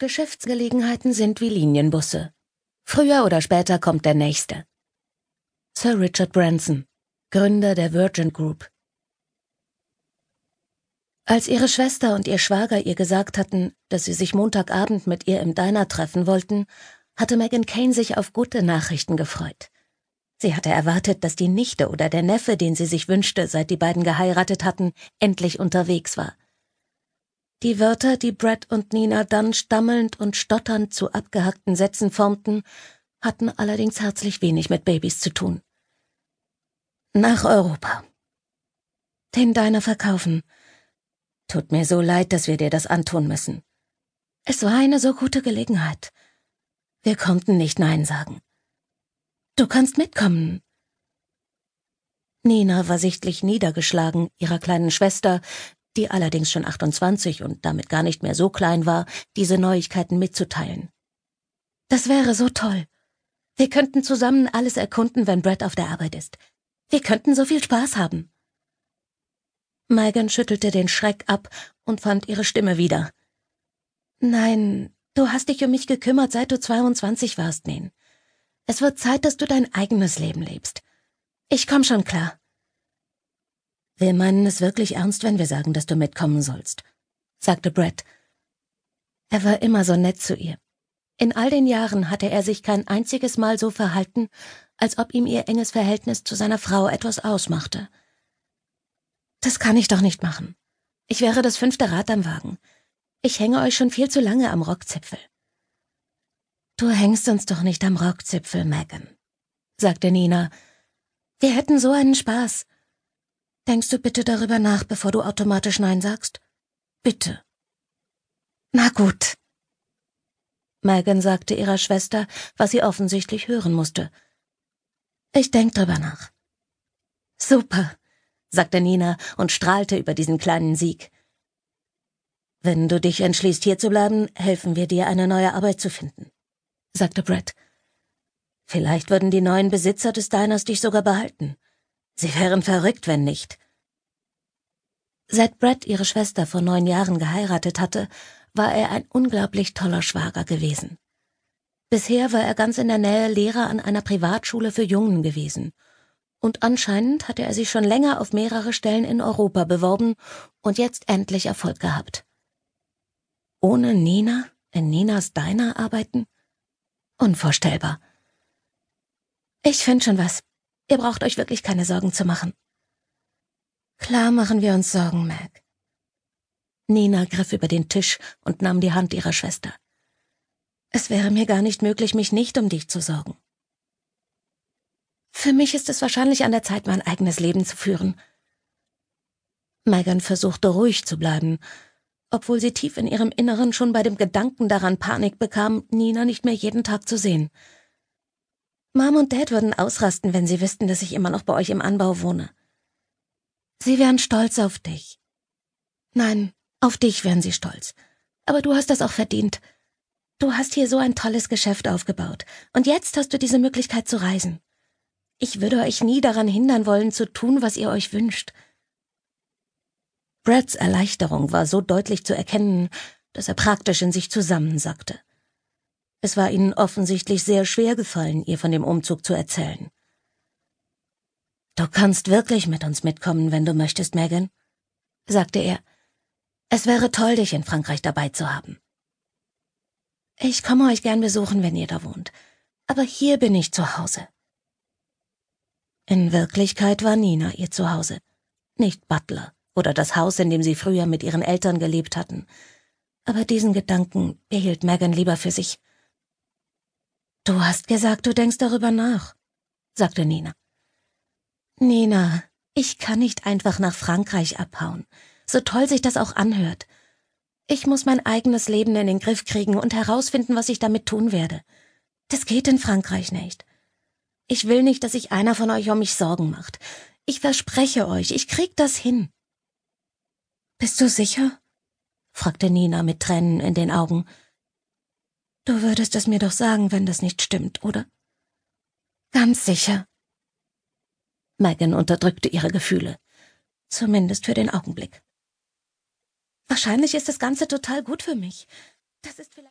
Geschäftsgelegenheiten sind wie Linienbusse. Früher oder später kommt der nächste. Sir Richard Branson, Gründer der Virgin Group. Als ihre Schwester und ihr Schwager ihr gesagt hatten, dass sie sich Montagabend mit ihr im Diner treffen wollten, hatte Megan Kane sich auf gute Nachrichten gefreut. Sie hatte erwartet, dass die Nichte oder der Neffe, den sie sich wünschte, seit die beiden geheiratet hatten, endlich unterwegs war. Die Wörter, die Brett und Nina dann stammelnd und stotternd zu abgehackten Sätzen formten, hatten allerdings herzlich wenig mit Babys zu tun. Nach Europa. Den Deiner verkaufen. Tut mir so leid, dass wir dir das antun müssen. Es war eine so gute Gelegenheit. Wir konnten nicht Nein sagen. Du kannst mitkommen. Nina war sichtlich niedergeschlagen, ihrer kleinen Schwester, die allerdings schon 28 und damit gar nicht mehr so klein war, diese Neuigkeiten mitzuteilen. Das wäre so toll. Wir könnten zusammen alles erkunden, wenn Brett auf der Arbeit ist. Wir könnten so viel Spaß haben. Megan schüttelte den Schreck ab und fand ihre Stimme wieder. Nein, du hast dich um mich gekümmert, seit du 22 warst, Nen. Es wird Zeit, dass du dein eigenes Leben lebst. Ich komm schon klar. Wir meinen es wirklich ernst, wenn wir sagen, dass du mitkommen sollst, sagte Brett. Er war immer so nett zu ihr. In all den Jahren hatte er sich kein einziges Mal so verhalten, als ob ihm ihr enges Verhältnis zu seiner Frau etwas ausmachte. Das kann ich doch nicht machen. Ich wäre das fünfte Rad am Wagen. Ich hänge euch schon viel zu lange am Rockzipfel. Du hängst uns doch nicht am Rockzipfel, Megan, sagte Nina. Wir hätten so einen Spaß. Denkst du bitte darüber nach, bevor du automatisch Nein sagst? Bitte. Na gut. Megan sagte ihrer Schwester, was sie offensichtlich hören musste. Ich denk drüber nach. Super, sagte Nina und strahlte über diesen kleinen Sieg. Wenn du dich entschließt, hier zu bleiben, helfen wir dir, eine neue Arbeit zu finden, sagte Brett. Vielleicht würden die neuen Besitzer des Diners dich sogar behalten. Sie wären verrückt, wenn nicht. Seit Brett ihre Schwester vor neun Jahren geheiratet hatte, war er ein unglaublich toller Schwager gewesen. Bisher war er ganz in der Nähe Lehrer an einer Privatschule für Jungen gewesen. Und anscheinend hatte er sich schon länger auf mehrere Stellen in Europa beworben und jetzt endlich Erfolg gehabt. Ohne Nina in Ninas Diner arbeiten? Unvorstellbar. Ich find schon was. Ihr braucht euch wirklich keine Sorgen zu machen. Klar machen wir uns Sorgen, Mac. Nina griff über den Tisch und nahm die Hand ihrer Schwester. Es wäre mir gar nicht möglich, mich nicht um dich zu sorgen. Für mich ist es wahrscheinlich an der Zeit, mein eigenes Leben zu führen. Megan versuchte ruhig zu bleiben, obwohl sie tief in ihrem Inneren schon bei dem Gedanken daran Panik bekam, Nina nicht mehr jeden Tag zu sehen. Mom und Dad würden ausrasten, wenn sie wüssten, dass ich immer noch bei euch im Anbau wohne. Sie wären stolz auf dich. Nein, auf dich wären sie stolz. Aber du hast das auch verdient. Du hast hier so ein tolles Geschäft aufgebaut. Und jetzt hast du diese Möglichkeit zu reisen. Ich würde euch nie daran hindern wollen, zu tun, was ihr euch wünscht. Brads Erleichterung war so deutlich zu erkennen, dass er praktisch in sich zusammensackte. Es war ihnen offensichtlich sehr schwer gefallen, ihr von dem Umzug zu erzählen. Du kannst wirklich mit uns mitkommen, wenn du möchtest, Megan, sagte er. Es wäre toll, dich in Frankreich dabei zu haben. Ich komme euch gern besuchen, wenn ihr da wohnt, aber hier bin ich zu Hause. In Wirklichkeit war Nina ihr Zuhause, nicht Butler oder das Haus, in dem sie früher mit ihren Eltern gelebt hatten. Aber diesen Gedanken behielt Megan lieber für sich. Du hast gesagt, du denkst darüber nach, sagte Nina. Nina, ich kann nicht einfach nach Frankreich abhauen, so toll sich das auch anhört. Ich muss mein eigenes Leben in den Griff kriegen und herausfinden, was ich damit tun werde. Das geht in Frankreich nicht. Ich will nicht, dass sich einer von euch um mich Sorgen macht. Ich verspreche euch, ich krieg das hin. Bist du sicher? fragte Nina mit Tränen in den Augen. Du würdest es mir doch sagen, wenn das nicht stimmt, oder? Ganz sicher, Megan unterdrückte ihre Gefühle. Zumindest für den Augenblick. Wahrscheinlich ist das Ganze total gut für mich. Das ist vielleicht